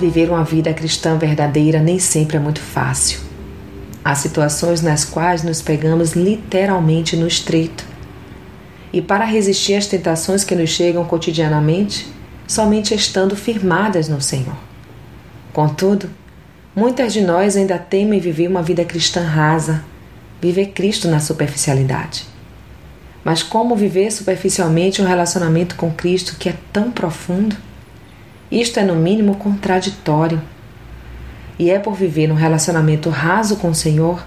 Viver uma vida cristã verdadeira nem sempre é muito fácil. Há situações nas quais nos pegamos literalmente no estreito. E para resistir às tentações que nos chegam cotidianamente, somente estando firmadas no Senhor. Contudo, muitas de nós ainda temem viver uma vida cristã rasa, viver Cristo na superficialidade. Mas como viver superficialmente um relacionamento com Cristo que é tão profundo? Isto é, no mínimo, contraditório. E é por viver um relacionamento raso com o Senhor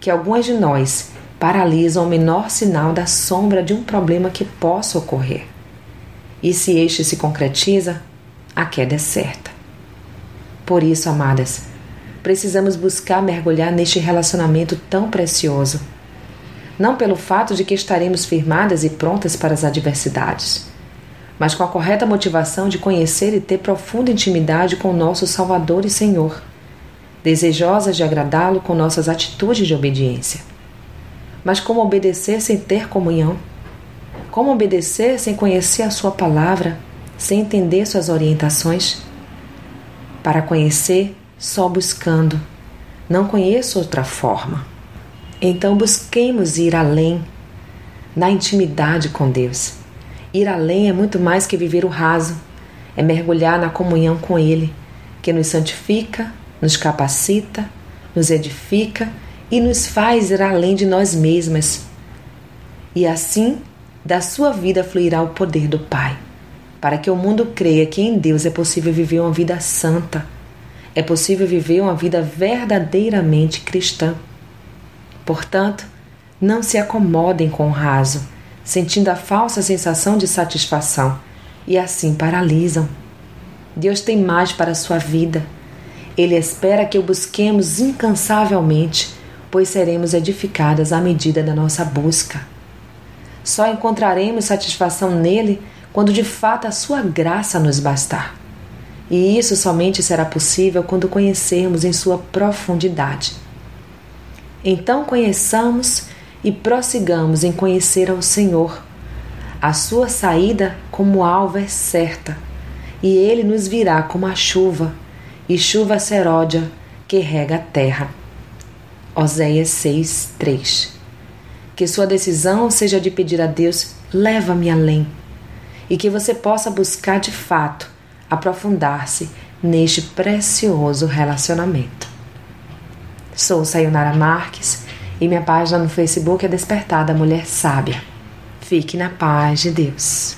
que algumas de nós paralisam o menor sinal da sombra de um problema que possa ocorrer. E se este se concretiza, a queda é certa. Por isso, amadas, precisamos buscar mergulhar neste relacionamento tão precioso. Não pelo fato de que estaremos firmadas e prontas para as adversidades mas com a correta motivação de conhecer e ter profunda intimidade com o nosso Salvador e Senhor, desejosas de agradá-lo com nossas atitudes de obediência. Mas como obedecer sem ter comunhão? Como obedecer sem conhecer a Sua palavra, sem entender Suas orientações? Para conhecer, só buscando. Não conheço outra forma. Então busquemos ir além, na intimidade com Deus Ir além é muito mais que viver o raso, é mergulhar na comunhão com Ele, que nos santifica, nos capacita, nos edifica e nos faz ir além de nós mesmas. E assim, da sua vida fluirá o poder do Pai, para que o mundo creia que em Deus é possível viver uma vida santa, é possível viver uma vida verdadeiramente cristã. Portanto, não se acomodem com o raso sentindo a falsa sensação de satisfação e assim paralisam. Deus tem mais para a sua vida. Ele espera que o busquemos incansavelmente, pois seremos edificadas à medida da nossa busca. Só encontraremos satisfação nele quando de fato a sua graça nos bastar. E isso somente será possível quando conhecermos em sua profundidade. Então conheçamos e prossigamos em conhecer ao Senhor. A sua saída como alvo é certa, e ele nos virá como a chuva, e chuva seródia que rega a terra. Oséias 6, 3 Que sua decisão seja de pedir a Deus, leva-me além, e que você possa buscar de fato aprofundar-se neste precioso relacionamento. Sou Sayonara Marques e minha página no Facebook é Despertar da Mulher Sábia. Fique na paz de Deus.